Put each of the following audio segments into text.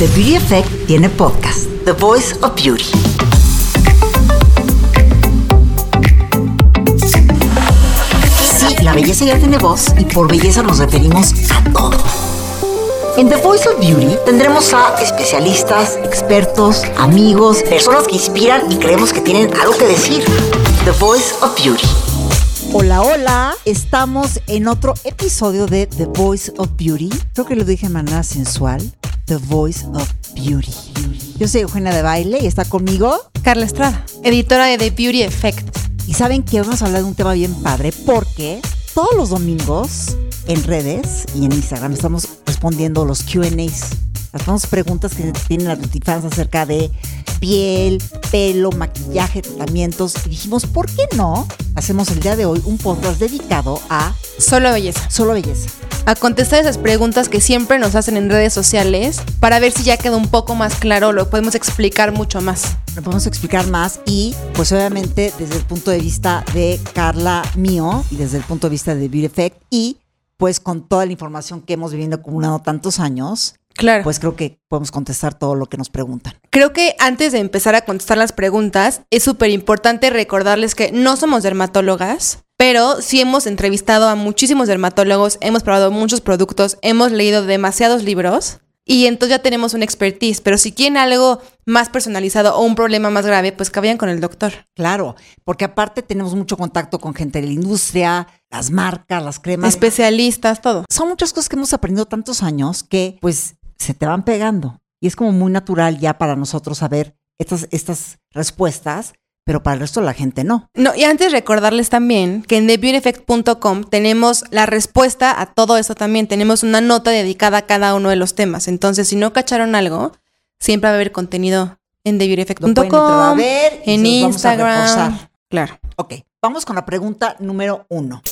The Beauty Effect tiene podcast, The Voice of Beauty. Sí, la belleza ya tiene voz y por belleza nos referimos a todo. En The Voice of Beauty tendremos a especialistas, expertos, amigos, personas que inspiran y creemos que tienen algo que decir. The Voice of Beauty. Hola, hola. Estamos en otro episodio de The Voice of Beauty. Creo que lo dije de manera sensual. The Voice of Beauty. Yo soy Eugenia de Baile y está conmigo Carla Estrada, editora de The Beauty Effect. Y saben que vamos a hablar de un tema bien padre porque todos los domingos en redes y en Instagram estamos respondiendo los QAs, las famosas preguntas que tienen las fans acerca de piel, pelo, maquillaje, tratamientos. Y dijimos, ¿por qué no hacemos el día de hoy un podcast dedicado a Solo belleza. solo belleza? A contestar esas preguntas que siempre nos hacen en redes sociales para ver si ya quedó un poco más claro, lo podemos explicar mucho más. Lo podemos explicar más y pues obviamente desde el punto de vista de Carla mío y desde el punto de vista de Beauty Effect y pues con toda la información que hemos vivido acumulado tantos años, Claro. pues creo que podemos contestar todo lo que nos preguntan. Creo que antes de empezar a contestar las preguntas, es súper importante recordarles que no somos dermatólogas, pero sí hemos entrevistado a muchísimos dermatólogos, hemos probado muchos productos, hemos leído demasiados libros y entonces ya tenemos una expertise. Pero si quieren algo más personalizado o un problema más grave, pues que vayan con el doctor. Claro, porque aparte tenemos mucho contacto con gente de la industria, las marcas, las cremas. Especialistas, todo. Son muchas cosas que hemos aprendido tantos años que pues se te van pegando. Y es como muy natural ya para nosotros saber estas, estas respuestas, pero para el resto de la gente no. No, y antes recordarles también que en TheBeautyEffect.com tenemos la respuesta a todo eso también. Tenemos una nota dedicada a cada uno de los temas. Entonces, si no cacharon algo, siempre va a haber contenido en TheBeautyEffect.com, en Instagram. Claro. Ok, vamos con la pregunta número uno.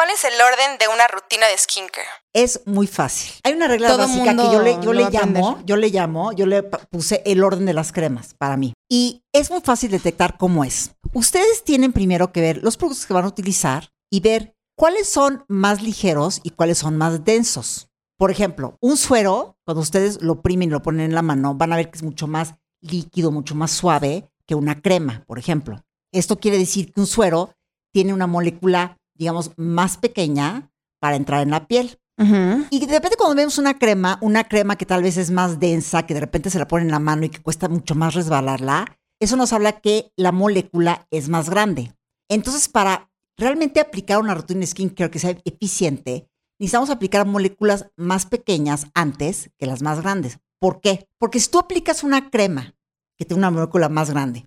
¿Cuál es el orden de una rutina de skincare? Es muy fácil. Hay una regla Todo básica que yo le, yo le llamo, yo le llamo, yo le puse el orden de las cremas para mí. Y es muy fácil detectar cómo es. Ustedes tienen primero que ver los productos que van a utilizar y ver cuáles son más ligeros y cuáles son más densos. Por ejemplo, un suero, cuando ustedes lo oprimen y lo ponen en la mano, van a ver que es mucho más líquido, mucho más suave que una crema, por ejemplo. Esto quiere decir que un suero tiene una molécula, digamos, más pequeña para entrar en la piel. Y de repente cuando vemos una crema, una crema que tal vez es más densa, que de repente se la pone en la mano y que cuesta mucho más resbalarla, eso nos habla que la molécula es más grande. Entonces, para realmente aplicar una rutina de skincare que sea eficiente, necesitamos aplicar moléculas más pequeñas antes que las más grandes. ¿Por qué? Porque si tú aplicas una crema que tiene una molécula más grande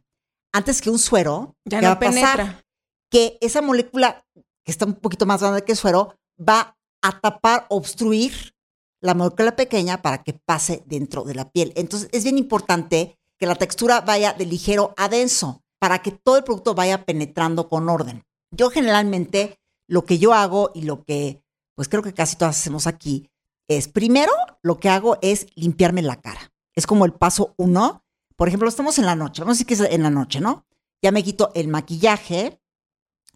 antes que un suero, Ya ¿qué va no a pasar? penetra. que esa molécula que está un poquito más grande que el suero va a tapar, obstruir la molécula pequeña para que pase dentro de la piel. Entonces es bien importante que la textura vaya de ligero a denso para que todo el producto vaya penetrando con orden. Yo generalmente lo que yo hago y lo que pues creo que casi todas hacemos aquí es primero lo que hago es limpiarme la cara. Es como el paso uno. Por ejemplo, estamos en la noche, vamos a decir que es en la noche, ¿no? Ya me quito el maquillaje,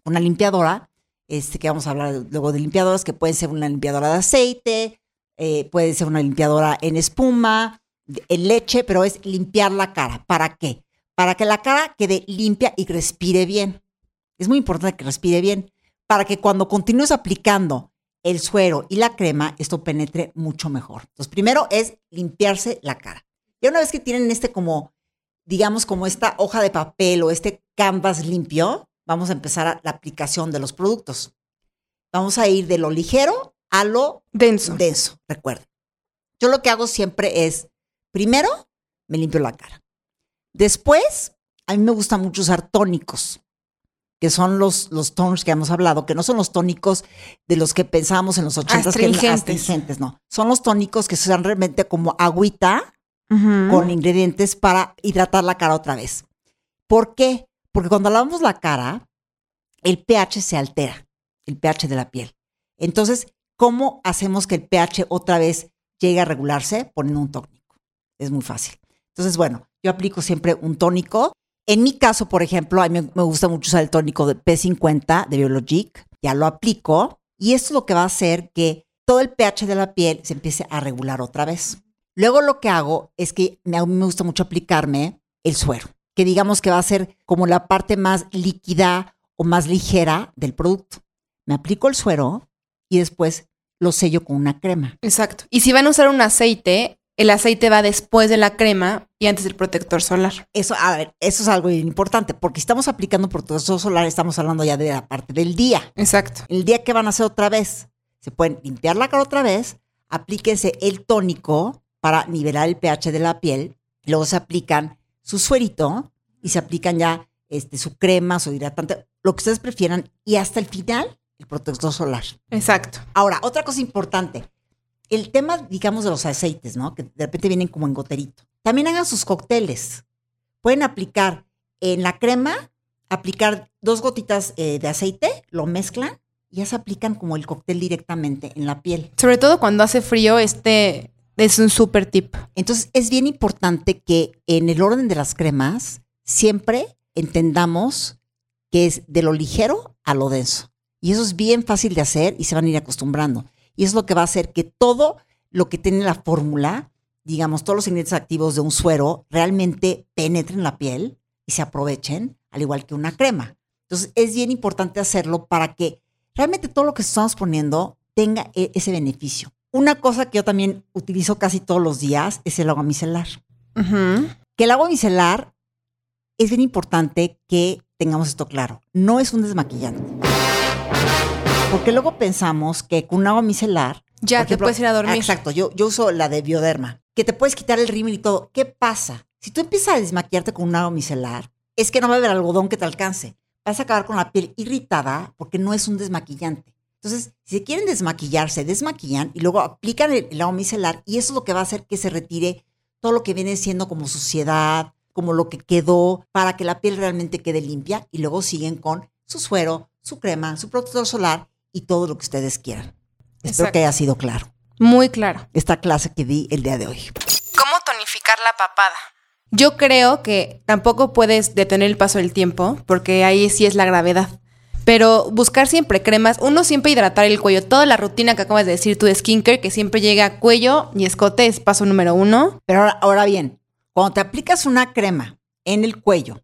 una limpiadora, este, que vamos a hablar luego de limpiadoras, que pueden ser una limpiadora de aceite, eh, puede ser una limpiadora en espuma, en leche, pero es limpiar la cara. ¿Para qué? Para que la cara quede limpia y respire bien. Es muy importante que respire bien, para que cuando continúes aplicando el suero y la crema, esto penetre mucho mejor. Entonces, primero es limpiarse la cara. Y una vez que tienen este como, digamos, como esta hoja de papel o este canvas limpio, vamos a empezar a- la aplicación de los productos. Vamos a ir de lo ligero a lo Denso. denso, recuerden. Yo lo que hago siempre es, primero, me limpio la cara. Después, a mí me gusta mucho usar tónicos, que son los, los toners que hemos hablado, que no son los tónicos de los que pensábamos en los 80 que eran Astringentes. astringentes, no. Son los tónicos que se usan realmente como agüita con ingredientes para hidratar la cara otra vez. ¿Por qué? Porque cuando lavamos la cara, el pH se altera, el pH de la piel. Entonces, ¿cómo hacemos que el pH otra vez llegue a regularse? Poniendo un tónico. Es muy fácil. Entonces, bueno, yo aplico siempre un tónico. En mi caso, por ejemplo, a mí me- gusta mucho usar el tónico de P50 de Biologic. Ya lo aplico y esto es lo que va a hacer que todo el pH de la piel se empiece a regular otra vez. Luego lo que hago es que a mí me gusta mucho aplicarme el suero, que digamos que va a ser como la parte más líquida o más ligera del producto. Me aplico el suero y después lo sello con una crema. Exacto. Y si van a usar un aceite, el aceite va después de la crema y antes del protector solar. Eso, a ver, eso es algo importante, porque si estamos aplicando protector solar, estamos hablando ya de la parte del día. Exacto. El día que van a hacer otra vez, se pueden limpiar la cara otra vez, aplíquense el tónico para nivelar el pH de la piel, luego se aplican su suerito y se aplican ya este, su crema, su hidratante, lo que ustedes prefieran, y hasta el final, el protector solar. Exacto. Ahora, otra cosa importante, el tema, digamos, de los aceites, ¿no? Que de repente vienen como en goterito. También hagan sus cócteles. Pueden aplicar en la crema, aplicar dos gotitas eh, de aceite, lo mezclan y ya se aplican como el cóctel directamente en la piel. Sobre todo cuando hace frío, este es un súper tip. Entonces, es bien importante que en el orden de las cremas siempre entendamos que es de lo ligero a lo denso. Y eso es bien fácil de hacer y se van a ir acostumbrando. Y es lo que va a hacer que todo lo que tiene la fórmula, digamos, todos los ingredientes activos de un suero, realmente penetren la piel y se aprovechen, al igual que una crema. Entonces, es bien importante hacerlo para que realmente todo lo que estamos poniendo tenga e- ese beneficio. Una cosa que yo también utilizo casi todos los días es el agua micelar. Que el agua micelar es bien importante que tengamos esto claro. No es un desmaquillante. Porque luego pensamos que con un agua micelar. Ya, te puedes ir a dormir. Exacto, yo, yo uso la de bioderma. Que te puedes quitar el rímel y todo. ¿Qué pasa? Si tú empiezas a desmaquillarte con un agua micelar, es que no va a haber algodón que te alcance. Vas a acabar con la piel irritada porque no es un desmaquillante. Entonces, si se quieren desmaquillar, se desmaquillan y luego aplican el, el agua micelar y eso es lo que va a hacer que se retire todo lo que viene siendo como suciedad, como lo que quedó, para que la piel realmente quede limpia y luego siguen con su suero, su crema, su protector solar y todo lo que ustedes quieran. Espero que haya sido claro Muy claro. esta clase que di el día de hoy. ¿Cómo tonificar la papada? Yo creo que tampoco puedes detener el paso del tiempo, porque ahí sí es la gravedad. Pero buscar siempre cremas, uno siempre hidratar el cuello. Toda la rutina que acabas de decir tú de skincare, que siempre llega a cuello y escote, es paso número uno. Pero ahora, ahora bien, cuando te aplicas una crema en el cuello,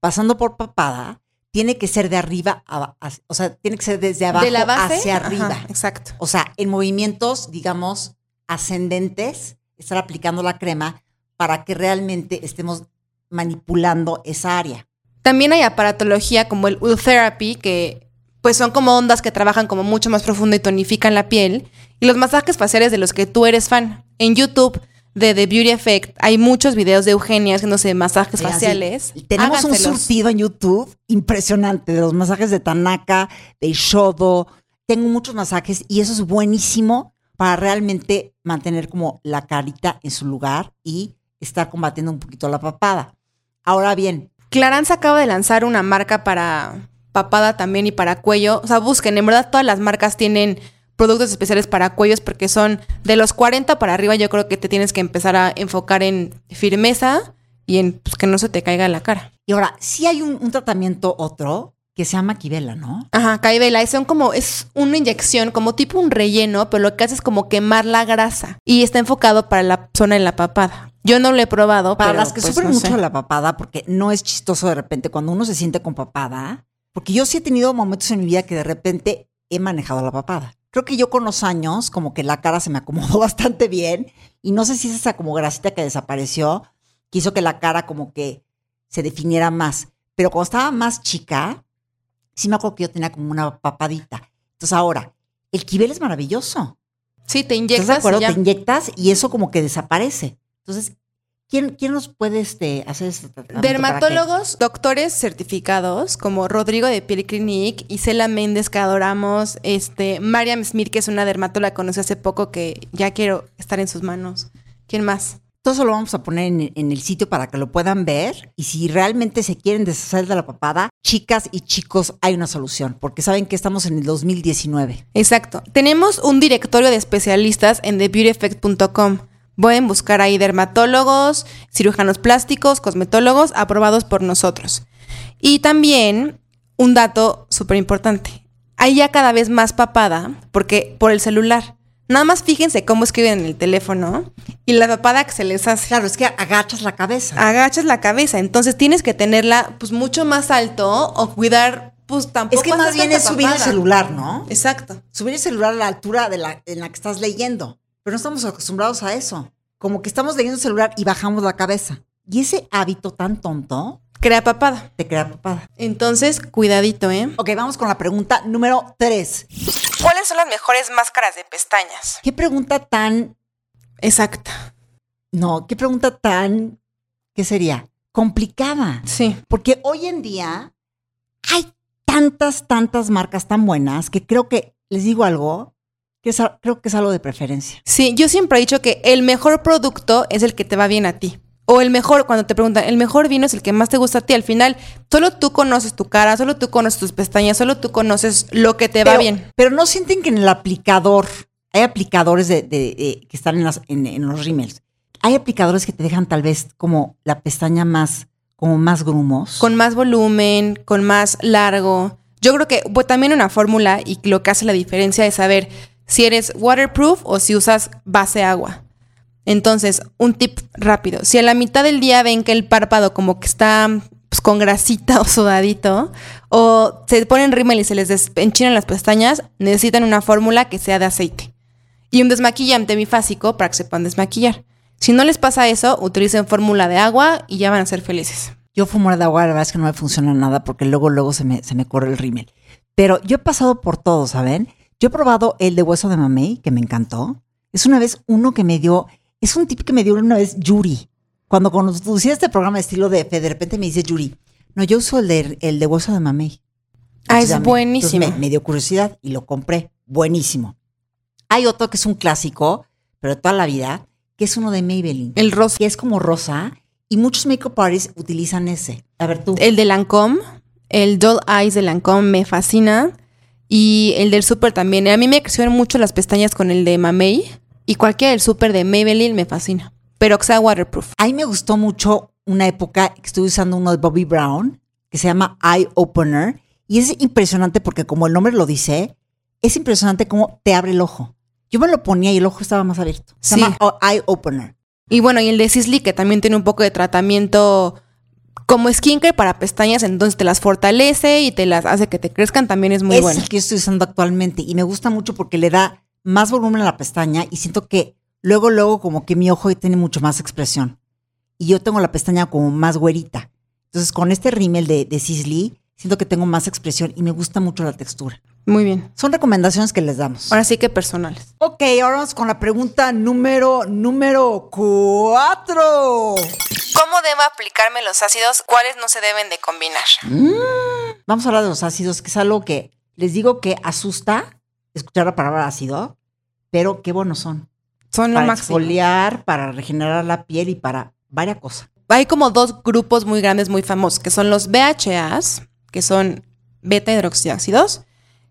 pasando por papada, tiene que ser de arriba, a- a- o sea, tiene que ser desde abajo de la base hacia ajá, arriba. exacto. O sea, en movimientos, digamos, ascendentes, estar aplicando la crema para que realmente estemos manipulando esa área. También hay aparatología como el Oil Therapy, que pues son como ondas que trabajan como mucho más profundo y tonifican la piel. Y los masajes faciales de los que tú eres fan. En YouTube de The Beauty Effect hay muchos videos de Eugenia haciéndose masajes sí, faciales. Tenemos un surtido en YouTube impresionante de los masajes de Tanaka, de Shodo. Tengo muchos masajes y eso es buenísimo para realmente mantener como la carita en su lugar y estar combatiendo un poquito la papada. Ahora bien, Clarance acaba de lanzar una marca para papada también y para cuello. O sea, busquen, en verdad todas las marcas tienen productos especiales para cuellos porque son de los 40 para arriba. Yo creo que te tienes que empezar a enfocar en firmeza y en pues, que no se te caiga la cara. y ahora, sí hay un, un tratamiento otro que se llama Kibela, ¿no? Ajá, Caibela, son como, es una inyección, como tipo un relleno, pero lo que hace es como quemar la grasa. Y está enfocado para la zona de la papada. Yo no lo he probado, Para pero, las que pues, sufren no mucho sé. la papada, porque no es chistoso de repente cuando uno se siente con papada, porque yo sí he tenido momentos en mi vida que de repente he manejado la papada. Creo que yo con los años, como que la cara se me acomodó bastante bien, y no sé si es esa como grasita que desapareció, que hizo que la cara como que se definiera más. Pero cuando estaba más chica, sí me acuerdo que yo tenía como una papadita. Entonces ahora, el Kibel es maravilloso. Sí, te ¿Estás de inyectas y acuerdo? ya. Te inyectas y eso como que desaparece. Entonces, ¿quién, quién nos puede este, hacer este tratamiento? Dermatólogos, doctores certificados como Rodrigo de Piel Clinic, Isela Méndez que adoramos, este, Mariam Smith que es una dermatóloga que conocí hace poco que ya quiero estar en sus manos. ¿Quién más? Todo eso lo vamos a poner en, el sitio para que lo puedan ver. Y si realmente se quieren deshacer de la papada, chicas y chicos, hay una solución. Porque saben que estamos en el 2019. Exacto. Tenemos un directorio de especialistas en thebeautyeffect.com. Pueden buscar ahí dermatólogos, cirujanos plásticos, cosmetólogos aprobados por nosotros. Y también un dato súper importante. Hay ya cada vez más papada porque por el celular. Nada más fíjense cómo escriben en el teléfono y la papada que se les hace. Claro, es que agachas la cabeza. Agachas la cabeza, entonces tienes que tenerla pues mucho más alto o cuidar pues tampoco es que más bien es subir el celular, ¿no? Exacto. Subir el celular a la altura de la, en la que estás leyendo. Pero no estamos acostumbrados a eso. Como que estamos leyendo el celular y bajamos la cabeza. Y ese hábito tan tonto Crea papada. te crea papada. Entonces, cuidadito, ¿eh? Ok, vamos con la pregunta número tres. ¿Cuáles son las mejores máscaras de pestañas? ¿Qué pregunta tan... Exacta. No, qué pregunta tan... ¿Qué sería? Complicada. Sí. Porque hoy en día hay tantas, tantas marcas tan buenas que creo que, les digo algo, que es creo que es algo de preferencia. Sí, yo siempre he dicho que el mejor producto es el que te va bien a ti. O el mejor, cuando te preguntan, el mejor vino es el que más te gusta a ti. Al final, solo tú conoces tu cara, solo tú conoces tus pestañas, solo tú conoces lo que te va bien. Pero no sienten que en el aplicador, hay aplicadores de, de- de- que están en, las- en- en los rímels. Hay aplicadores que te dejan tal vez como la pestaña más, como más grumos. Con más volumen, con más largo. Yo creo que pues, también una fórmula y lo que hace la diferencia es saber si eres waterproof o si usas base agua. Entonces, un tip rápido. Si a la mitad del día ven que el párpado como que está pues, con grasita o sudadito, o se ponen rímel y se les enchinan las pestañas, necesitan una fórmula que sea de aceite. Y un desmaquillante bifásico para que se puedan desmaquillar. Si no les pasa eso, utilicen fórmula de agua y ya van a ser felices. Yo fumar de agua, la verdad es que no me funciona nada porque luego, luego se me, se me corre el rímel. Pero yo he pasado por todo, ¿saben? Yo he probado el de hueso de mamey, que me encantó. Es una vez uno que me dio, es un tip que me dio una vez Yuri. Cuando conducía este programa de estilo de fe, de repente me dice Yuri, no, yo uso el de, el de hueso de mamey. Ah, es buenísimo. Me, me dio curiosidad y lo compré. Buenísimo. Hay otro que es un clásico, pero de toda la vida, que es uno de Maybelline. El rosa. que es como rosa y muchos makeup artists utilizan ese. A ver tú. El de Lancome, el Doll Eyes de Lancome me fascina. Y el del Super también. A mí me crecieron mucho las pestañas con el de Mamey. Y cualquiera del Super de Maybelline me fascina. Pero que sea waterproof. A mí me gustó mucho una época que estuve usando uno de Bobby Brown que se llama Eye Opener y es impresionante porque como el nombre lo dice, es impresionante cómo te abre el ojo. Yo me lo ponía y el ojo estaba más abierto. Se Sí. llama Eye Opener. Y bueno, y el de Sisley, que también tiene un poco de tratamiento como skincare para pestañas, entonces te las fortalece y te las hace que te crezcan, también es muy es bueno. el que yo estoy usando actualmente y me gusta mucho porque le da más volumen a la pestaña y siento que luego, luego como que mi ojo tiene mucho más expresión. Y yo tengo la pestaña como más güerita. Entonces con este rímel de, de Sisley siento que tengo más expresión y me gusta mucho la textura. Muy bien. Son recomendaciones que les damos. Ahora sí que personales. Ok, ahora vamos con la pregunta número, número cuatro. ¿Cómo debo aplicarme los ácidos? ¿Cuáles no se deben de combinar? Vamos a hablar de los ácidos, que es algo que les digo que asusta escuchar la palabra ácido, pero qué buenos son. Son lo para máximo. exfoliar, para regenerar la piel y para varias cosas. hay como dos grupos muy grandes, muy famosos, que son los BHAs, que son beta hidroxiácidos,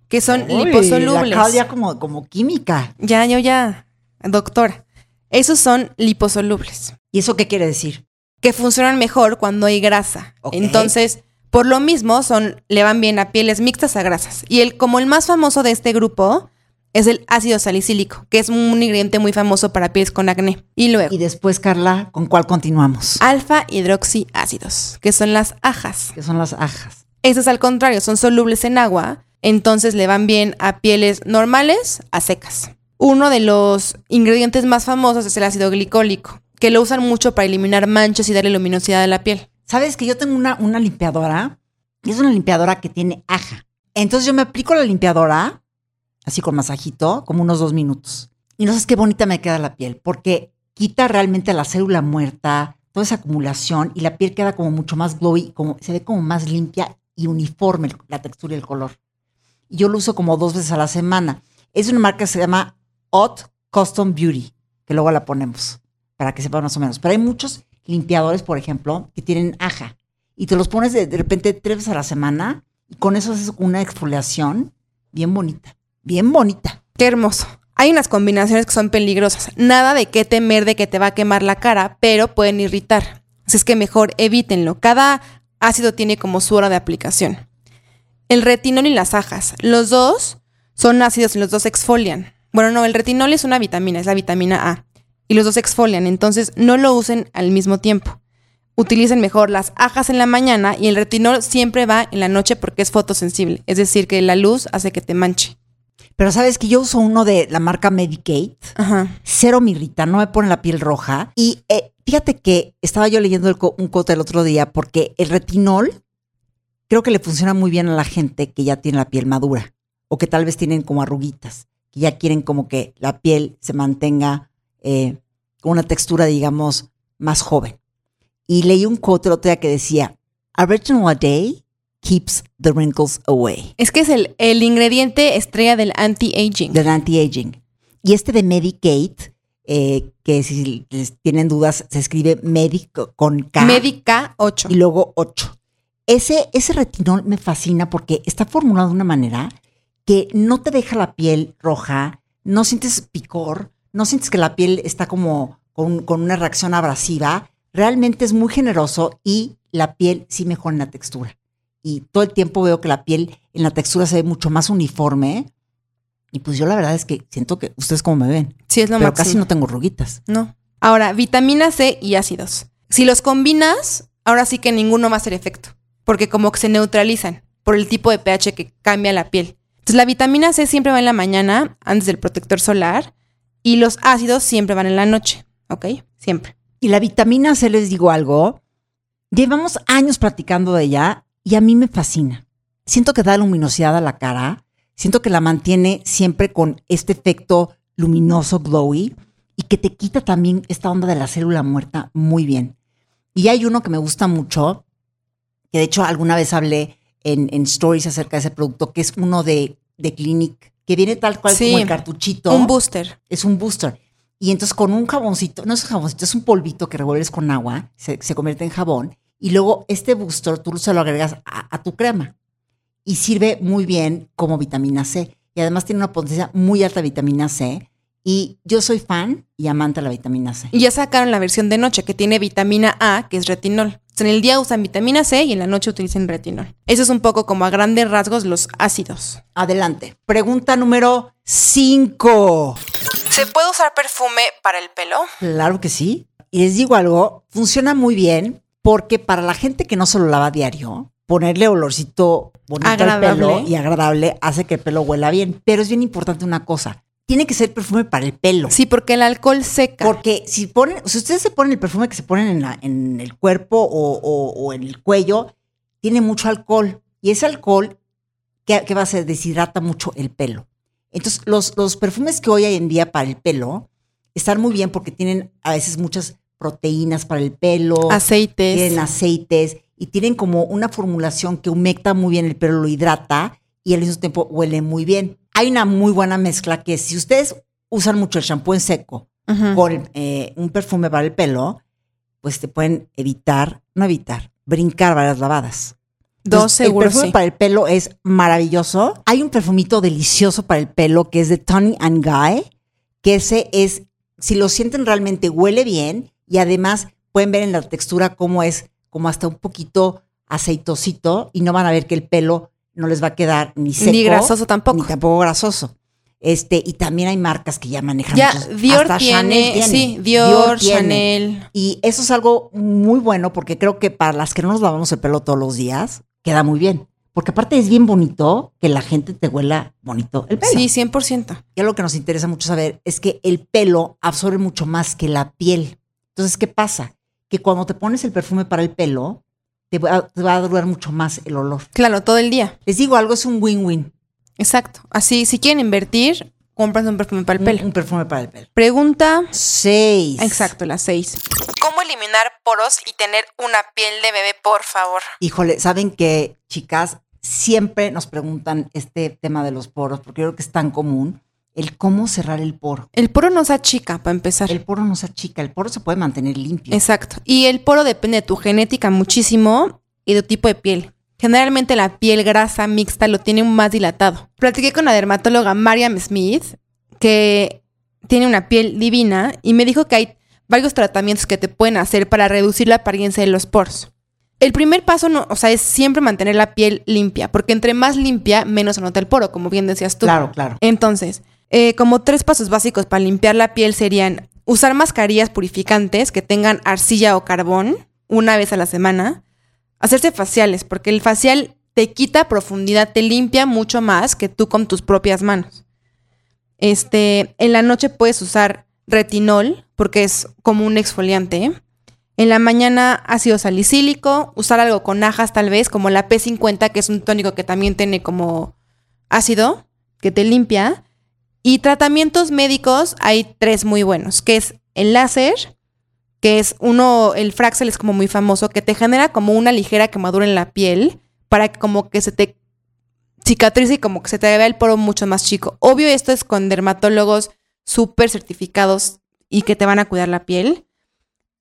que son Uy, La liposolubles. Claudia como, como química. Ya, yo ya, doctora. Esos son liposolubles, ¿Y eso qué quiere decir? que funcionan mejor cuando hay grasa. Entonces, por lo mismo, son, le van bien a pieles mixtas a grasas. Y el, como el más famoso de este grupo es el ácido salicílico, que es un ingrediente muy famoso para pieles con acné. Y luego, Y después, Carla, ¿con cuál continuamos? alfa hidroxiácidos, que son las ajas. Que son las ajas. Esas al contrario, son solubles en agua, entonces le van bien a pieles normales a secas. Uno de los ingredientes más famosos es el ácido glicólico, que lo usan mucho para eliminar manchas y darle luminosidad a la piel. ¿Sabes que yo tengo una, una limpiadora? Y es una limpiadora que tiene aja. Entonces yo me aplico la limpiadora, así con masajito, como unos dos minutos. Y no sabes qué bonita me queda la piel, porque quita realmente la célula muerta, toda esa acumulación, y la piel queda como mucho más glowy, como, se ve como más limpia y uniforme la textura y el color. Yo lo uso como dos veces a la semana. Es una marca que se llama Hot Custom Beauty, que luego la ponemos para que sepan más o menos. Pero hay muchos limpiadores, por ejemplo, que tienen aja y te los pones de, de repente tres veces a la semana y con eso haces una exfoliación bien bonita, bien bonita. Qué hermoso. Hay unas combinaciones que son peligrosas. Nada de qué temer de que te va a quemar la cara, pero pueden irritar. Así es que mejor evítenlo. Cada ácido tiene como su hora de aplicación. El retinol y las ajas. Los dos son ácidos y los dos exfolian. Bueno, no, el retinol es una vitamina, es la vitamina A. Y los dos exfolian, entonces no lo usen al mismo tiempo. Utilicen mejor las ajas en la mañana y el retinol siempre va en la noche porque es fotosensible, es decir, que la luz hace que te manche. Pero sabes que yo uso uno de la marca Medicate. Ajá. Cero me irrita, no me pone la piel roja. Y eh, fíjate que estaba yo leyendo el co- un cote el otro día porque el retinol creo que le funciona muy bien a la gente que ya tiene la piel madura o que tal vez tienen como arruguitas, que ya quieren como que la piel se mantenga eh, con una textura, digamos, más joven. Y leí un quote el otro día que decía, a retinol a day keeps the wrinkles away. Es que es el, el ingrediente estrella del anti-aging. del anti-aging. Y este de Medicate, eh, que si tienen dudas, se escribe Medic con K Medica 8. y luego 8. Ese, ese retinol me fascina porque está formulado de una manera que no te deja la piel roja, no sientes picor, no sientes que la piel está como con, con una reacción abrasiva. Realmente es muy generoso y la piel sí mejora en la textura. Y todo el tiempo veo que la piel en la textura se ve mucho más uniforme. Y pues yo la verdad es que siento que ustedes como me ven, Sí, es lo pero máximo. casi no tengo ruguitas. No. Ahora, vitamina C y ácidos. Si los combinas, ahora sí que ninguno va a hacer efecto, porque como que se neutralizan por el tipo de pH que cambia la piel. Entonces, la vitamina C siempre va en la mañana, antes del protector solar, y los ácidos siempre van en la noche, ¿ok? Siempre. Y la vitamina C, les digo algo, llevamos años platicando de ella y a mí me fascina. Siento que da luminosidad a la cara, siento que la mantiene siempre con este efecto luminoso, glowy, y que te quita también esta onda de la célula muerta muy bien. Y hay uno que me gusta mucho, que de hecho alguna vez hablé en, en stories acerca de ese producto, que es uno de, de Clinic, que viene tal cual Sí, como el cartuchito Un booster. es un booster. Y entonces con un jaboncito, no es un jaboncito, es un polvito que revuelves con agua, se, se convierte en jabón, y luego este booster tú se lo agregas a, a tu crema. Y sirve muy bien como vitamina C. Y además tiene una potencia muy alta de vitamina C. Y yo soy fan y amante de la vitamina C. Y ya sacaron la versión de noche que tiene vitamina A, que es retinol. En el día usan vitamina C y en la noche utilizan retinol. Eso es un poco como a grandes rasgos los ácidos. Adelante. Pregunta número 5. ¿Se puede usar perfume para el pelo? Claro que sí. Y les digo algo, funciona muy bien porque para la gente que no se lo lava a diario, ponerle olorcito bonito al pelo y agradable hace que el pelo huela bien. Pero es bien importante una cosa, tiene que ser perfume para el pelo. Sí, porque el alcohol seca. Porque si ponen, si ustedes se ponen el perfume que se ponen en, la- en el cuerpo o, o- o en el cuello, tiene mucho alcohol. Y ese alcohol, ¿qué, qué va a hacer? Deshidrata mucho el pelo. Entonces, los, los perfumes que hoy hay en día para el pelo están muy bien porque tienen a veces muchas proteínas para el pelo, Aceites. tienen aceites y tienen como una formulación que humecta muy bien el pelo, lo hidrata y al mismo tiempo huele muy bien. Hay una muy buena mezcla que si ustedes usan mucho el shampoo en seco con eh, un perfume para el pelo, pues te pueden evitar, no evitar, brincar varias lavadas. Dos Entonces, seguro El perfume sí. para el pelo es maravilloso. Hay un perfumito delicioso para el pelo que es de Tony and Guy, que ese es, si lo sienten realmente, huele bien y además pueden ver en la textura cómo es, como hasta un poquito aceitosito y no van a ver que el pelo no les va a quedar ni seco. Ni grasoso tampoco. Ni tampoco grasoso. Este, y también hay marcas que ya manejan Ya, muchos- Dior tiene, sí, Dior, tiene. Chanel. Y eso es algo muy bueno porque creo que para las que no nos lavamos el pelo todos los días, queda muy bien. Porque aparte es bien bonito que la gente te huela bonito el pelo. Sí, 100%. Y algo que nos interesa mucho saber es que el pelo absorbe mucho más que la piel. Entonces, ¿qué pasa? Que cuando te pones el perfume para el pelo, te va, te va a durar mucho más el olor. Claro, todo el día. Les digo algo, es un win-win. Exacto. Así, si quieren invertir, compras un perfume para el Un- pelo. Un, perfume para el pelo. Pregunta. Seis. Exacto, las seis. ¿Cómo eliminar poros y tener una piel de bebé, por favor? Híjole, saben que, chicas, siempre nos preguntan este tema de los poros, porque creo que es tan común, el cómo cerrar el poro. El poro no se achica, para empezar. El poro no se achica, el poro se puede mantener limpio. Exacto. Y el poro depende de tu genética muchísimo y de tu tipo de piel. Generalmente la piel grasa mixta lo tiene más dilatado. Platiqué con la dermatóloga Mariam Smith, que tiene una piel divina, y me dijo que hay varios tratamientos que te pueden hacer para reducir la apariencia de los poros. El primer paso, no, o sea, es siempre mantener la piel limpia, porque entre más limpia, menos se nota el poro, como bien decías tú. Claro, claro. Entonces, Eh, como tres pasos básicos para limpiar la piel serían usar mascarillas purificantes que tengan arcilla o carbón una vez a la semana, hacerse faciales, porque el facial te quita profundidad, te limpia mucho más que tú con tus propias manos. Este, en la noche puedes usar retinol, porque es como un exfoliante. En la mañana ácido salicílico, usar algo con ajas tal vez, como la P50, que es un tónico que también tiene como ácido, que te limpia. Y tratamientos médicos hay tres muy buenos, que es el láser, que es uno, el Fraxel es como muy famoso, que te genera como una ligera quemadura en la piel para que como que se te cicatrice y como que se te vea el poro mucho más chico. Obvio esto es con dermatólogos súper certificados y que te van a cuidar la piel.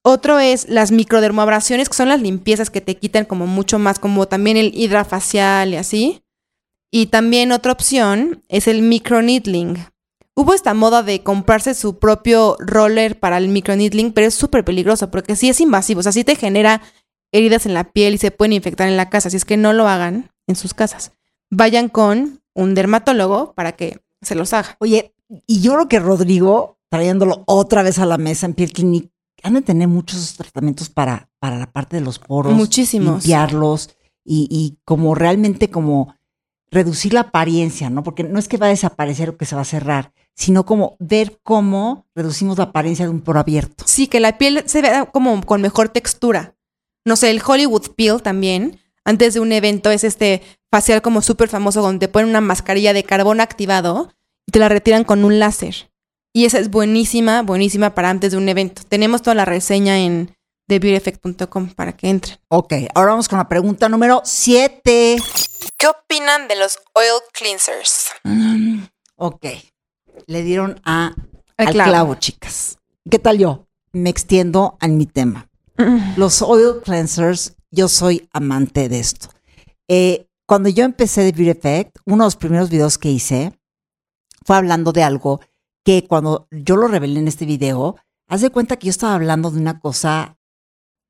Otro es las microdermoabrasiones, que son las limpiezas que te quitan como mucho más, como también el hidrafacial y así. Y también otra opción es el microneedling, Hubo esta moda de comprarse su propio roller para el microneedling, pero es súper peligroso porque sí es invasivo, o sea, sí te genera heridas en la piel y se pueden infectar en la casa, así es que no lo hagan en sus casas. Vayan con un dermatólogo para que se los haga. Oye, y yo creo que Rodrigo, trayéndolo otra vez a la mesa en Piel Clinic, han de tener muchos tratamientos para, para la parte de los poros. Muchísimos. Limpiarlos y, y como realmente como reducir la apariencia, ¿no? Porque no es que va a desaparecer o que se va a cerrar, sino como ver cómo reducimos la apariencia de un poro abierto. Sí, que la piel se vea como con mejor textura. No sé, el Hollywood Peel también, antes de un evento, es este facial como súper famoso donde te ponen una mascarilla de carbón activado y te la retiran con un láser. Y esa es buenísima, buenísima para antes de un evento. Tenemos toda la reseña en TheBeautyEffect.com para que entren. Ok, ahora vamos con la pregunta número 7. ¿Qué opinan de los oil cleansers? Mm, ok, le dieron a, al, clavo. chicas. ¿Qué tal yo? Me extiendo a mi tema. Mm. Los oil cleansers, yo soy amante de esto. Eh, cuando yo empecé de Beauty Effect, uno de los primeros videos que hice fue hablando de algo que cuando yo lo revelé en este video, haz de cuenta que yo estaba hablando de una cosa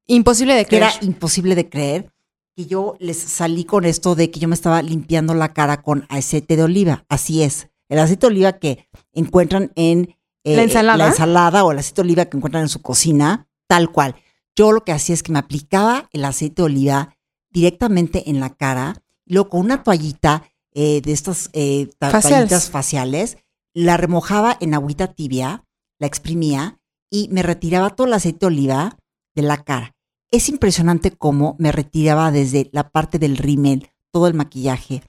Imposible de que era imposible de creer, que yo les salí con esto de que yo me estaba limpiando la cara con aceite de oliva. Así es. El aceite de oliva que encuentran en eh, ¿La ensalada? la ensalada o el aceite de oliva que encuentran en su cocina, tal cual. Yo lo que hacía es que me aplicaba el aceite de oliva directamente en la cara, y luego con una toallita eh, de estas eh, ta- Faciales. toallitas faciales, la remojaba en agüita tibia, la exprimía y me retiraba todo el aceite de oliva de la cara. Es impresionante cómo me retiraba desde la parte del rímel, todo el maquillaje,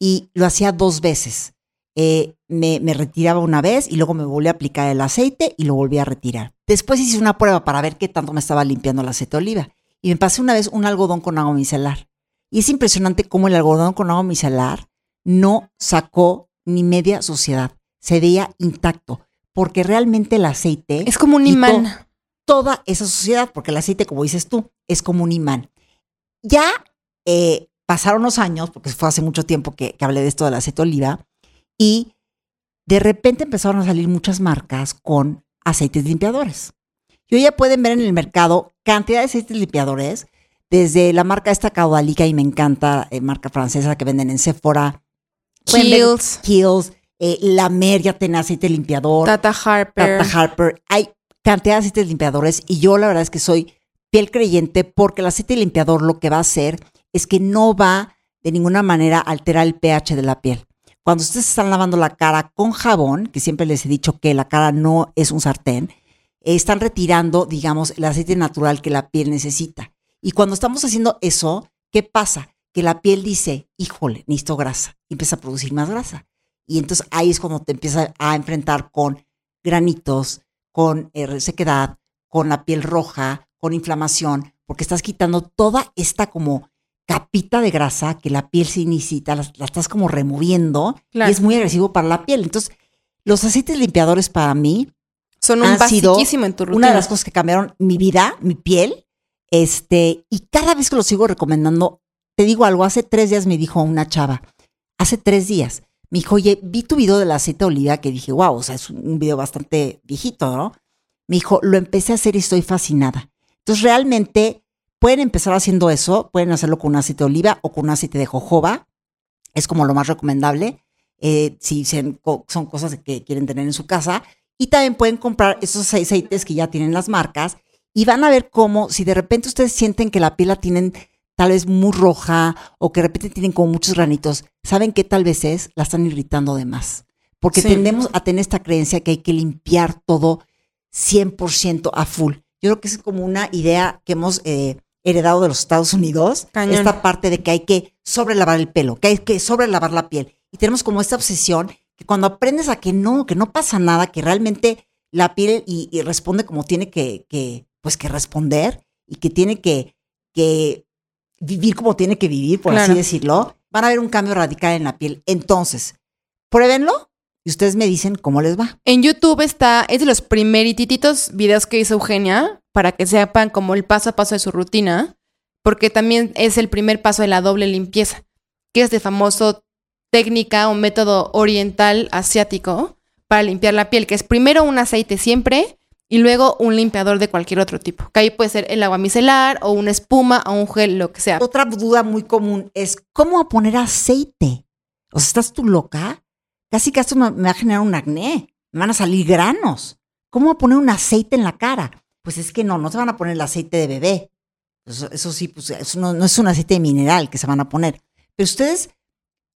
y lo hacía dos veces. Eh, me, me retiraba una vez y luego me volví a aplicar el aceite y lo volví a retirar. Después hice una prueba para ver qué tanto me estaba limpiando el aceite de oliva y me pasé una vez un algodón con agua micelar. Y es impresionante cómo el algodón con agua micelar no sacó ni media suciedad. Se veía intacto porque realmente el aceite Es como un imán. toda esa suciedad, porque el aceite, como dices tú, es como un imán. Ya eh, pasaron los años, porque fue hace mucho tiempo que, que hablé de esto del aceite de oliva, y de repente empezaron a salir muchas marcas con aceites limpiadores. Y hoy ya pueden ver en el mercado cantidad de aceites limpiadores, desde la marca esta caudalica, y me encanta, eh, marca francesa que venden en Sephora, Kiehl's, Kiehl's, eh, La Mer ya tiene aceite limpiador. Tata Harper. Tata Harper. Hay cantidad de aceites limpiadores y yo la verdad es que soy piel creyente porque el aceite limpiador lo que va a hacer es que no va de ninguna manera a alterar el pH de la piel. Cuando ustedes están lavando la cara con jabón, que siempre les he dicho que la cara no es un sartén, eh, están retirando, digamos, el aceite natural que la piel necesita. Y cuando estamos haciendo eso, ¿qué pasa? Que la piel dice, híjole, necesito grasa, y empieza a producir más grasa. Y entonces ahí es cuando te empieza a enfrentar con granitos, con eh, resequedad, con la piel roja, con inflamación, porque estás quitando toda esta como capita de grasa que la piel se necesita, la, la estás como removiendo Claro. y es muy agresivo para la piel. Entonces, los aceites limpiadores para mí Son un basiquísimo en tu rutina. una de las cosas que cambiaron mi vida, mi piel, este, y cada vez que lo sigo recomendando, te digo algo, hace tres días me dijo una chava, hace tres días, me dijo, oye, vi tu video del aceite de oliva que dije, wow, o sea, es un video bastante viejito, ¿no? Me dijo, lo empecé a hacer y estoy fascinada. Entonces, realmente pueden empezar haciendo eso, pueden hacerlo con un aceite de oliva o con un aceite de jojoba, es como lo más recomendable. eh, si se- son cosas que quieren tener en su casa. Y también pueden comprar esos aceites que ya tienen las marcas y van a ver cómo, si de repente ustedes sienten que la piel la tienen tal vez muy roja o que de repente tienen como muchos granitos, ¿saben qué tal vez es? La están irritando de más. Porque Sí. tendemos a tener esta creencia que hay que limpiar todo 100% a full. Yo creo que es como una idea que hemos eh, heredado de los Estados Unidos. Cañón. Esta parte de que hay que sobrelavar el pelo, que hay que sobrelavar la piel. Y tenemos como esta obsesión que cuando aprendes a que no, que no pasa nada, que realmente la piel y, y responde como tiene que, que, pues que responder y que tiene que, que vivir como tiene que vivir, por así decirlo, van a ver un cambio radical en la piel. Entonces, pruébenlo y ustedes me dicen cómo les va. En YouTube está, es de los primerititos videos que hizo Eugenia para que sepan como el paso a paso de su rutina, porque también es el primer paso de la doble limpieza, que es de famoso técnica o método oriental asiático para limpiar la piel, que es primero un aceite siempre y luego un limpiador de cualquier otro tipo, que ahí puede ser el agua micelar o una espuma o un gel, lo que sea. Otra duda muy común es cómo poner aceite. O sea, ¿estás tú loca? Casi que esto me, va a generar un acné. Me van a salir granos. ¿Cómo poner un aceite en la cara? Pues es que no, no se van a poner el aceite de bebé. Eso, eso sí, pues eso no, no es un aceite mineral que se van a poner. Pero ustedes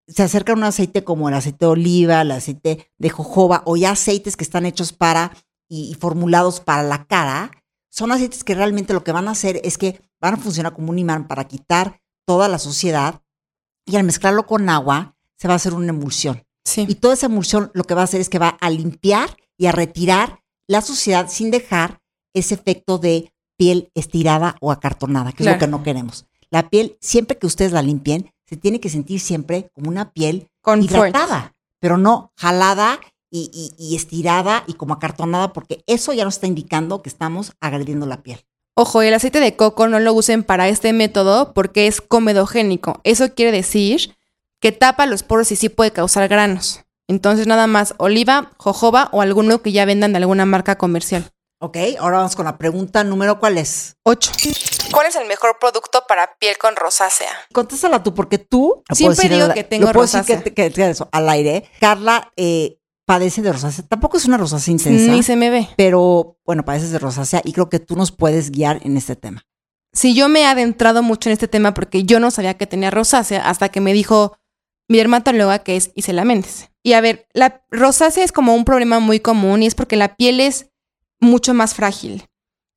se acercan a un aceite como el aceite de oliva, el aceite de jojoba o ya aceites que están hechos para y, y formulados para la cara, son aceites que realmente lo que van a hacer es que van a funcionar como un imán para quitar toda la suciedad y al mezclarlo con agua se va a hacer una emulsión. Sí. Y toda esa emulsión lo que va a hacer es que va a limpiar y a retirar la suciedad sin dejar ese efecto de piel estirada o acartonada, que es lo que no queremos. La piel, siempre que ustedes la limpien, se tiene que sentir siempre como una piel Confort. hidratada, pero no jalada y, y- y estirada y como acartonada, porque eso ya nos está indicando que estamos agrediendo la piel. Ojo, el aceite de coco no lo usen para este método porque es comedogénico. Eso quiere decir que tapa los poros y sí puede causar granos. Entonces nada más oliva, jojoba o alguno que ya vendan de alguna marca comercial. Ok, ahora vamos con la pregunta número ¿cuál es? 8. ¿Cuál es el mejor producto para piel con rosácea? Contéstala tú, porque tú. Siempre digo al- que tengo decir rosácea. que, que- que eso, al aire. Carla eh, padece de rosácea. Tampoco es una rosácea intensa, Ni se me ve. pero bueno, padeces de rosácea y creo que tú nos puedes guiar en este tema. Si yo me he adentrado mucho en este tema porque yo no sabía que tenía rosácea hasta que me dijo mi dermatóloga que es Isela Méndez. Y a ver, la rosácea es como un problema muy común y es porque la piel es mucho más frágil.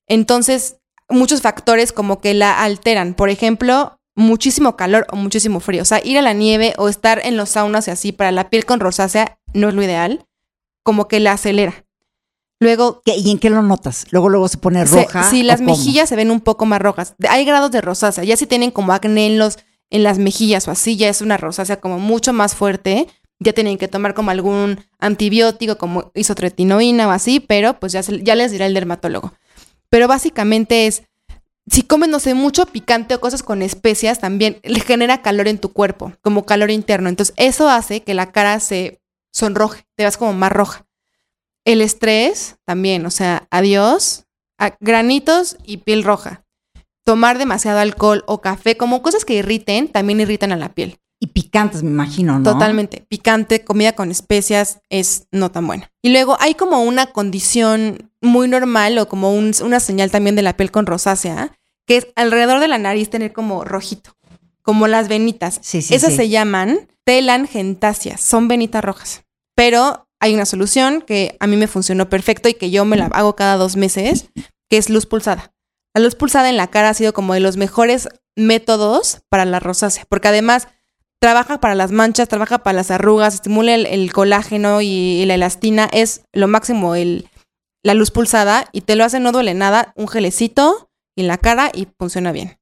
Entonces, muchos factores como que la alteran. Por ejemplo, muchísimo calor o muchísimo frío. O sea, ir a la nieve o estar en los saunas y así para la piel con rosácea no es lo ideal. Como que la acelera. Luego, ¿Qué- ¿Y en qué lo notas? Luego, luego se pone roja. sí, ¿o las cómo? mejillas se ven un poco más rojas. Hay grados de rosácea. Ya si tienen como acné en, los, en las mejillas o así, ya es una rosácea como mucho más fuerte. Ya tienen que tomar como algún antibiótico, como isotretinoína o así, pero pues ya, se- ya les dirá el dermatólogo. Pero básicamente es, si comes, no sé, mucho picante o cosas con especias, también le genera calor en tu cuerpo, como calor interno. Entonces, eso hace que la cara se sonroje, te vas como más roja. El estrés también, o sea, adiós, a- granitos y piel roja. Tomar demasiado alcohol o café, como cosas que irriten, también irritan a la piel. Y picantes, me imagino, ¿no? Totalmente. Picante, comida con especias es no tan buena. Y luego hay como una condición muy normal o como un- una señal también de la piel con rosácea, que es alrededor de la nariz tener como rojito, como las venitas. Sí, sí, Esas sí. se llaman telangiectasias, son venitas rojas. Pero hay una solución que a mí me funcionó perfecto y que yo me la hago cada dos meses, que es luz pulsada. La luz pulsada en la cara ha sido como de los mejores métodos para la rosácea, porque además trabaja para las manchas, trabaja para las arrugas, estimula el, colágeno y, la elastina, es lo máximo el, la luz pulsada y te lo hace, no duele nada, un gelecito en la cara y funciona bien.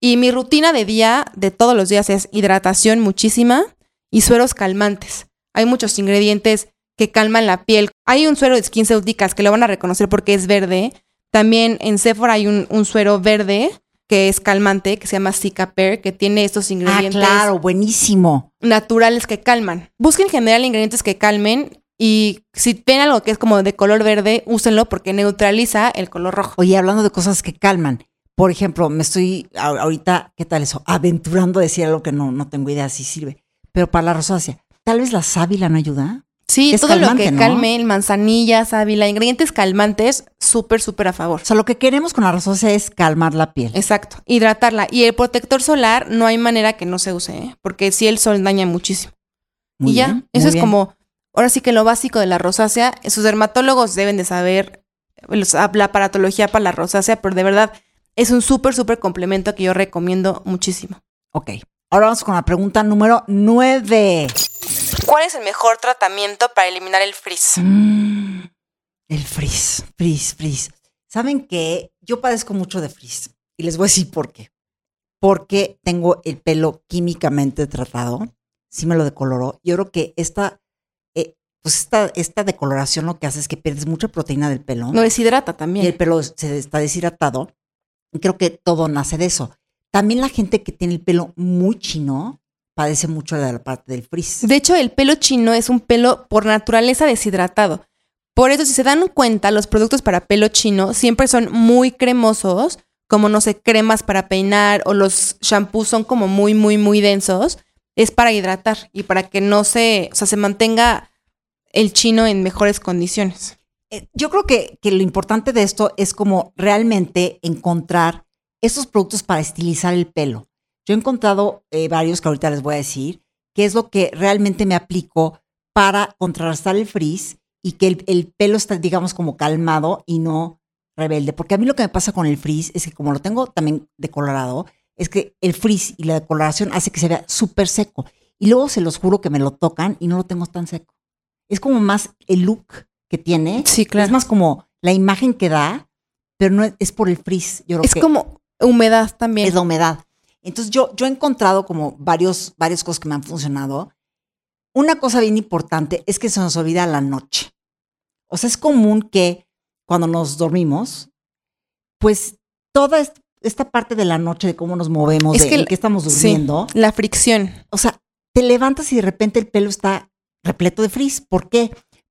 Y mi rutina de día, de todos los días, es hidratación muchísima y sueros calmantes. Hay muchos ingredientes que calman la piel. Hay un suero de SkinCeuticals que lo van a reconocer porque es verde. También en Sephora hay un, un suero verde que es calmante, que se llama Cicaper, que tiene estos Ah, ingredientes claro, buenísimo. naturales que calman. Busquen en general ingredientes que calmen y si ven algo que es como de color verde, úsenlo porque neutraliza el color rojo. Oye, hablando de cosas que calman, por ejemplo, me estoy ahorita, ¿qué tal eso? Aventurando a decir algo que no, no tengo idea si sirve, pero para la rosácea. tal vez la sábila no ayuda. Sí, todo lo que ¿no? calme, el manzanilla, sábila, ingredientes calmantes, súper, súper a favor. O sea, lo que queremos con la rosácea es calmar la piel. Exacto, hidratarla. Y el protector solar no hay manera que no se use, ¿eh? porque sí el sol daña muchísimo. Muy y ya, bien, eso es bien. como, ahora sí que lo básico de la rosácea, sus dermatólogos deben de saber los- la aparatología para la rosácea, pero de verdad es un súper, súper complemento que yo recomiendo muchísimo. Ok. Ahora vamos con la pregunta número nueve. ¿Cuál es el mejor tratamiento para eliminar el frizz? Mm, el frizz, frizz, frizz. ¿Saben qué? Yo padezco mucho de frizz. Y les voy a decir por qué. Porque tengo el pelo químicamente tratado. Sí me lo decoloró. Yo creo que esta, eh, pues esta, esta decoloración lo que hace es que pierdes mucha proteína del pelo. No deshidrata y el también. pelo se está deshidratado. Y creo que todo nace de eso. También la gente que tiene el pelo muy chino padece mucho de la parte del frizz. De hecho, el pelo chino es un pelo por naturaleza deshidratado. Por eso, si se dan cuenta, los productos para pelo chino siempre son muy cremosos, como no sé, cremas para peinar o los shampoos son como muy, muy, muy densos. Es para hidratar y para que no se, o sea, se mantenga el chino en mejores condiciones. Eh, Yo creo que, que lo importante de esto es como realmente encontrar esos productos para estilizar el pelo. Yo he encontrado eh, varios que ahorita les voy a decir, que es lo que realmente me aplico para contrarrestar el frizz y que el, el pelo está, digamos, como calmado y no rebelde. Porque a mí lo que me pasa con el frizz es que como lo tengo también decolorado, es que el frizz y la decoloración hace que se vea súper seco. Y luego se los juro que me lo tocan y no lo tengo tan seco. Es como más el look que tiene. Sí, claro. Es más como la imagen que da, pero no es, es por el frizz. Yo creo Es que como humedad también. es la humedad. Entonces yo, yo he encontrado como varios, varias cosas que me han funcionado. Una cosa bien importante es que se nos olvida la noche. O sea, es común que cuando nos dormimos, pues toda est- esta parte de la noche de cómo nos movemos, Es de que qué estamos sí. durmiendo, La fricción. o sea, te levantas y de repente el pelo está repleto de frizz. ¿Por qué?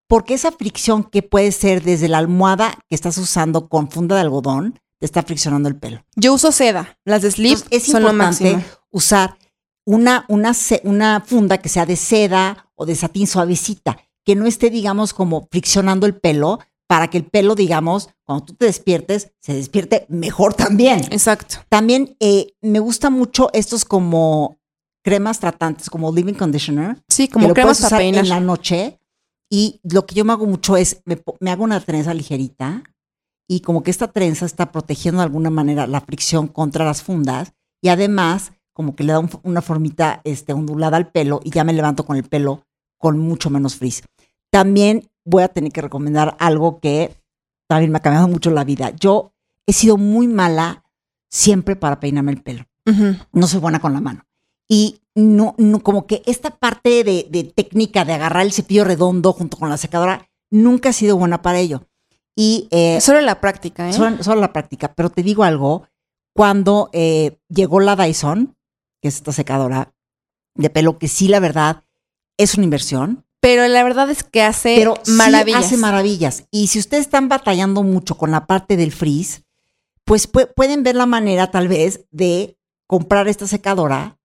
Porque esa fricción que puede ser desde la almohada que estás usando con funda de algodón, te está friccionando el pelo. Yo uso seda. Las de Sleep Entonces, es son lo importante usar una, una, una funda que sea de seda o de satín suavecita, que no esté, digamos, como friccionando el pelo para que el pelo, digamos, cuando tú te despiertes, se despierte mejor también. Exacto. También eh, me gusta mucho estos como cremas tratantes, como Living Conditioner, Sí, que como lo cremas puedes para usar en la noche. Y lo que yo me hago mucho es, me, me hago una trenza ligerita y como que esta trenza está protegiendo de alguna manera la fricción contra las fundas y además como que le da un- una formita este, ondulada al pelo y ya me levanto con el pelo con mucho menos frizz. También voy a tener que recomendar algo que también me ha cambiado mucho la vida. Yo he sido muy mala siempre para peinarme el pelo no soy buena con la mano. Y no, no como que esta parte de, de técnica de agarrar el cepillo redondo junto con la secadora nunca ha sido buena para ello. Y eh, Solo la práctica, ¿eh? solo, solo la práctica. Pero te digo algo, cuando eh, llegó la Dyson, que es esta secadora de pelo, que sí, la verdad, es una inversión, Pero la verdad es que hace pero sí maravillas. hace maravillas. Y si ustedes están batallando mucho con la parte del frizz, pues pu- pueden ver la manera tal vez de comprar esta secadora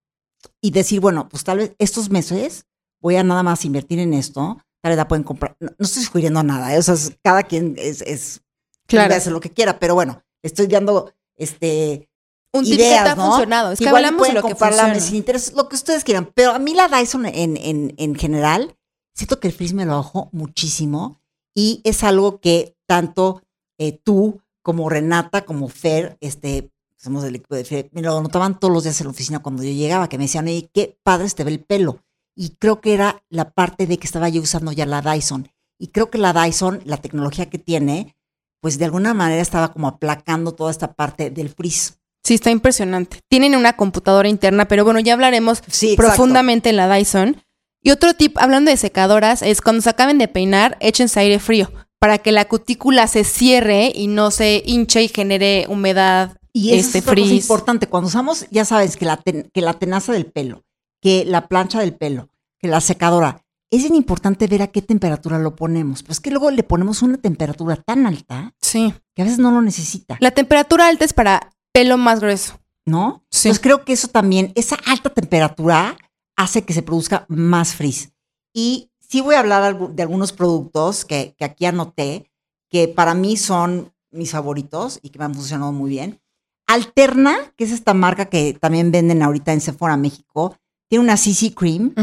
y decir, bueno, pues tal vez estos meses voy a nada más invertir en esto, tal vez la pueden comprar. No, no estoy sugiriendo nada, ¿eh? o sea, es- cada quien es, es Claro. hacer lo que quiera, pero bueno, estoy dando este Un tip ideas, que te ha ¿no? funcionado. Es que Igual hablamos de lo que funciona. sin interés, lo que ustedes quieran. Pero a mí la Dyson en, en, en general, siento que el frizz me lo bajó muchísimo y es algo que tanto eh, tú como Renata, como Fer, este, somos del equipo de Fer, me lo notaban todos los días en la oficina cuando yo llegaba, que me decían, oye, qué padre te ve el pelo. Y creo que era la parte de que estaba yo usando ya la Dyson. Y creo que la Dyson, la tecnología que tiene, pues de alguna manera estaba como aplacando toda esta parte del frizz. Sí, está impresionante. Tienen una computadora interna, pero bueno, ya hablaremos Sí, profundamente en la Dyson. Y otro tip, hablando de secadoras, es cuando se acaben de peinar, échense aire frío para que la cutícula se cierre y no se hinche y genere humedad, Y eso este es otra cosa frizz. importante. Cuando usamos, ya sabes, que la, ten- que la tenaza del pelo, que la plancha del pelo, que la secadora, es bien importante ver a qué temperatura lo ponemos. Pues que luego le ponemos una temperatura tan alta Sí. que a veces no lo necesita, La temperatura alta es para pelo más grueso. ¿no? Sí. Entonces creo que eso también, esa alta temperatura hace que se produzca más frizz. Y sí voy a hablar de algunos productos que, que aquí anoté, que para mí son mis favoritos y que me han funcionado muy bien. Alterna, que es esta marca que también venden ahorita en Sephora México, tiene una CC Cream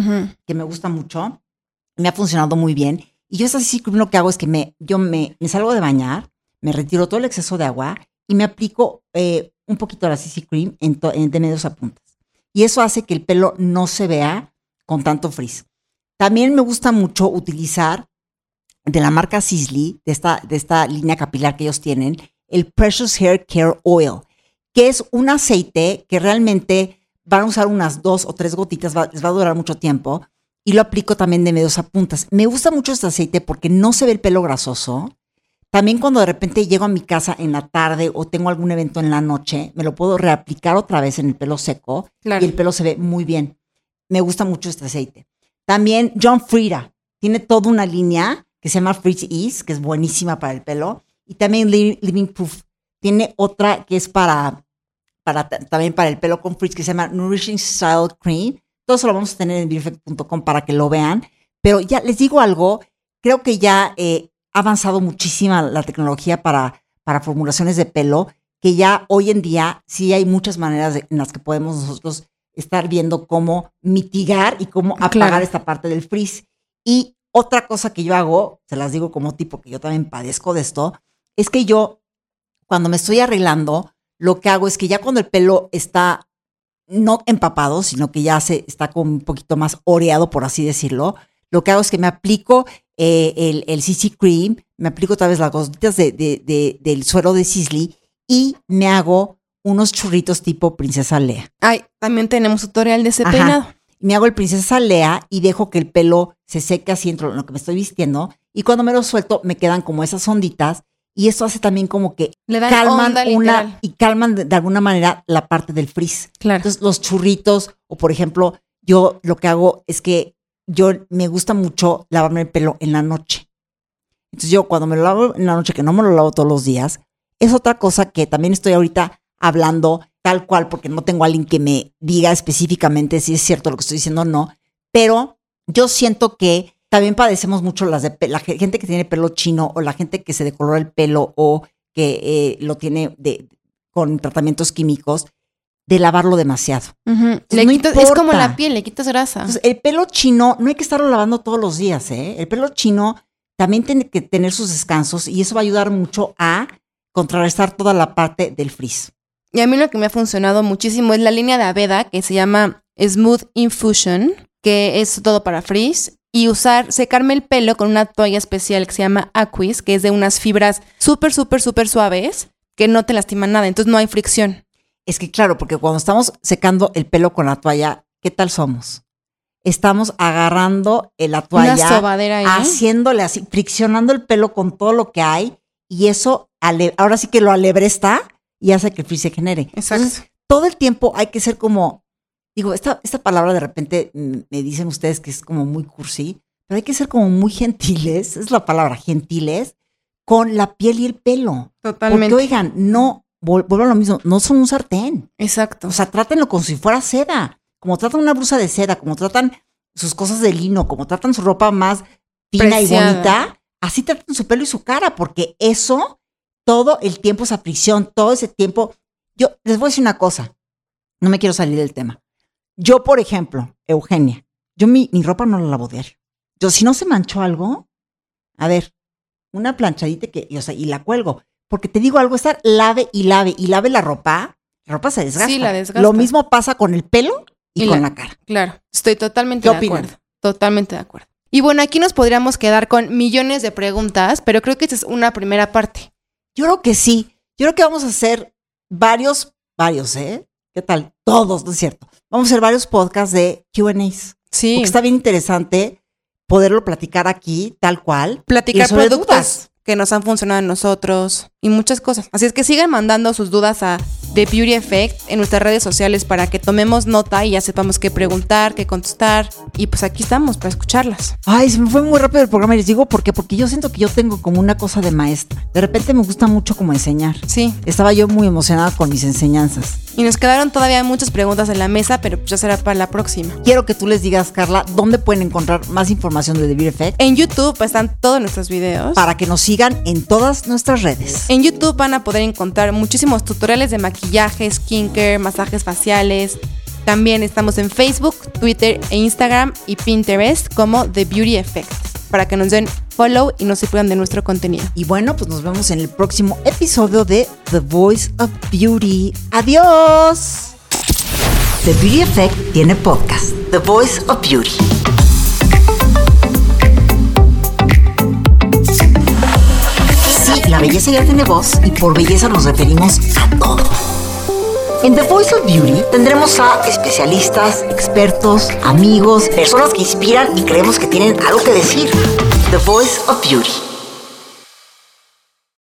que me gusta mucho, me ha funcionado muy bien. Y yo esta CC Cream lo que hago es que me, yo me, me salgo de bañar, me retiro todo el exceso de agua y me aplico eh, un poquito de la CC Cream en en- de medios a puntas. Y eso hace que el pelo no se vea con tanto frizz. También me gusta mucho utilizar de la marca Sisley, de esta, de esta línea capilar que ellos tienen, el Precious Hair Care Oil, que es un aceite que realmente van a usar unas dos o tres gotitas, va- les va a durar mucho tiempo, y lo aplico también de medios a puntas. Me gusta mucho este aceite porque no se ve el pelo grasoso. También cuando de repente llego a mi casa en la tarde o tengo algún evento en la noche, me lo puedo reaplicar otra vez en el pelo seco Claro. y el pelo se ve muy bien. Me gusta mucho este aceite. También John Frieda tiene toda una línea que se llama Frizz Ease, que es buenísima para el pelo. Y también Li- Living Proof tiene otra que es para, para también para el pelo con frizz, que se llama Nourishing Style Cream. Todo eso lo vamos a tener en beautyeffect.com para que lo vean. Pero ya les digo algo, creo que ya eh, ha avanzado muchísima la tecnología para, para formulaciones de pelo, que ya hoy en día sí hay muchas maneras de- en las que podemos nosotros estar viendo cómo mitigar y cómo apagar Claro. esta parte del frizz. Y otra cosa que yo hago, se las digo como tipo que yo también padezco de esto, es que yo cuando me estoy arreglando, lo que hago es que ya cuando el pelo está no empapado, sino que ya se está como un poquito más oreado, por así decirlo, lo que hago es que me aplico eh, el, el CC Cream, me aplico otra vez las gotitas de, de- de- del suero de Sisley y me hago unos churritos tipo princesa Lea. Ay, también tenemos tutorial de ese Ajá. peinado. Me hago el princesa Lea y dejo que el pelo se seque así entre lo que me estoy vistiendo. Y cuando me lo suelto, me quedan como esas onditas. Y eso hace también como que Le dan calman onda una y calman de, de alguna manera la parte del frizz. Claro. Entonces, los churritos, o por ejemplo, yo lo que hago es que yo me gusta mucho lavarme el pelo en la noche. Entonces, yo cuando me lo lavo en la noche, que no me lo lavo todos los días, es otra cosa que también estoy ahorita hablando tal cual, porque no tengo a alguien que me diga específicamente si es cierto lo que estoy diciendo o no, pero yo siento que también padecemos mucho las de la ge- gente que tiene pelo chino o la gente que se decolora el pelo o que eh, lo tiene de, con tratamientos químicos, de lavarlo demasiado. No quitas- es como la piel, le quitas grasa. Entonces, el pelo chino no hay que estarlo lavando todos los días, ¿eh? El pelo chino también tiene que tener sus descansos y eso va a ayudar mucho a contrarrestar toda la parte del frizz. Y a mí lo que me ha funcionado muchísimo es la línea de Aveda que se llama Smooth Infusion, que es todo para frizz. Y usar, secarme el pelo con una toalla especial que se llama Aquis, que es de unas fibras súper, súper, súper suaves, que no te lastiman nada, entonces no hay fricción. Es que claro, porque cuando estamos secando el pelo con la toalla, ¿qué tal somos? Estamos agarrando la Una toalla, sobadera ahí. haciéndole así, friccionando el pelo con todo lo que hay y eso ahora sí que lo alebresta y hace que el frizz se genere. Exacto. Entonces, todo el tiempo hay que ser como, digo, esta, esta palabra de repente mm, me dicen ustedes que es como muy cursi, pero hay que ser como muy gentiles, es la palabra, gentiles, con la piel y el pelo. Totalmente. Porque oigan, no, vuelvo a lo mismo, no son un sartén. Exacto. O sea, trátenlo como si fuera seda, como tratan una blusa de seda, como tratan sus cosas de lino, como tratan su ropa más fina y bonita, así tratan su pelo y su cara, porque eso, todo el tiempo, esa fricción, todo ese tiempo. Yo les voy a decir una cosa, no me quiero salir del tema. Yo, por ejemplo, Eugenia, yo mi, mi ropa no la lavo diario. Yo, si no se manchó algo, a ver, una planchadita que, y, o sea, y la cuelgo. Porque te digo algo, estar lave y lave y lave la ropa, la ropa se desgasta. Sí, la desgasta. Lo mismo pasa con el pelo y, Y con la- la cara. Claro, estoy totalmente ¿Qué de opinan? acuerdo. Totalmente de acuerdo. Y bueno, aquí nos podríamos quedar con millones de preguntas, pero creo que esta es una primera parte. Yo creo que sí. Yo creo que vamos a hacer varios, varios, ¿eh? ¿Qué tal? Todos, ¿no es cierto? Vamos a hacer varios podcasts de QAs. Sí. Porque está bien interesante poderlo platicar aquí, tal cual. platicar sobre productos dudas. que nos han funcionado a nosotros y muchas cosas. Así es que sigan mandando sus dudas a The Beauty Effect en nuestras redes sociales para que tomemos nota y ya sepamos qué preguntar, qué contestar. Y pues aquí estamos para escucharlas. Ay, se me fue muy rápido el programa y les digo por qué. Porque yo siento que yo tengo como una cosa de maestra. De repente me gusta mucho como enseñar. Sí. Estaba yo muy emocionada con mis enseñanzas. Y nos quedaron todavía muchas preguntas en la mesa, pero pues ya será para la próxima. Quiero que tú les digas, Carla, dónde pueden encontrar más información de The Beauty Effect En YouTube están todos nuestros videos. para que nos sigan en todas nuestras redes. En YouTube van a poder encontrar muchísimos tutoriales de maquillaje, skincare, masajes faciales. También estamos en Facebook, Twitter e Instagram y Pinterest como The Beauty Effect para que nos den follow y nos sirvan de nuestro contenido. Y bueno, pues nos vemos en el próximo episodio de The Voice of Beauty. Adiós. The Beauty Effect tiene podcast, The Voice of Beauty. Sí, la belleza ya tiene voz y por belleza nos referimos a todo. En The Voice of Beauty tendremos a especialistas, expertos, amigos, personas que inspiran y creemos que tienen algo que decir. The Voice of Beauty.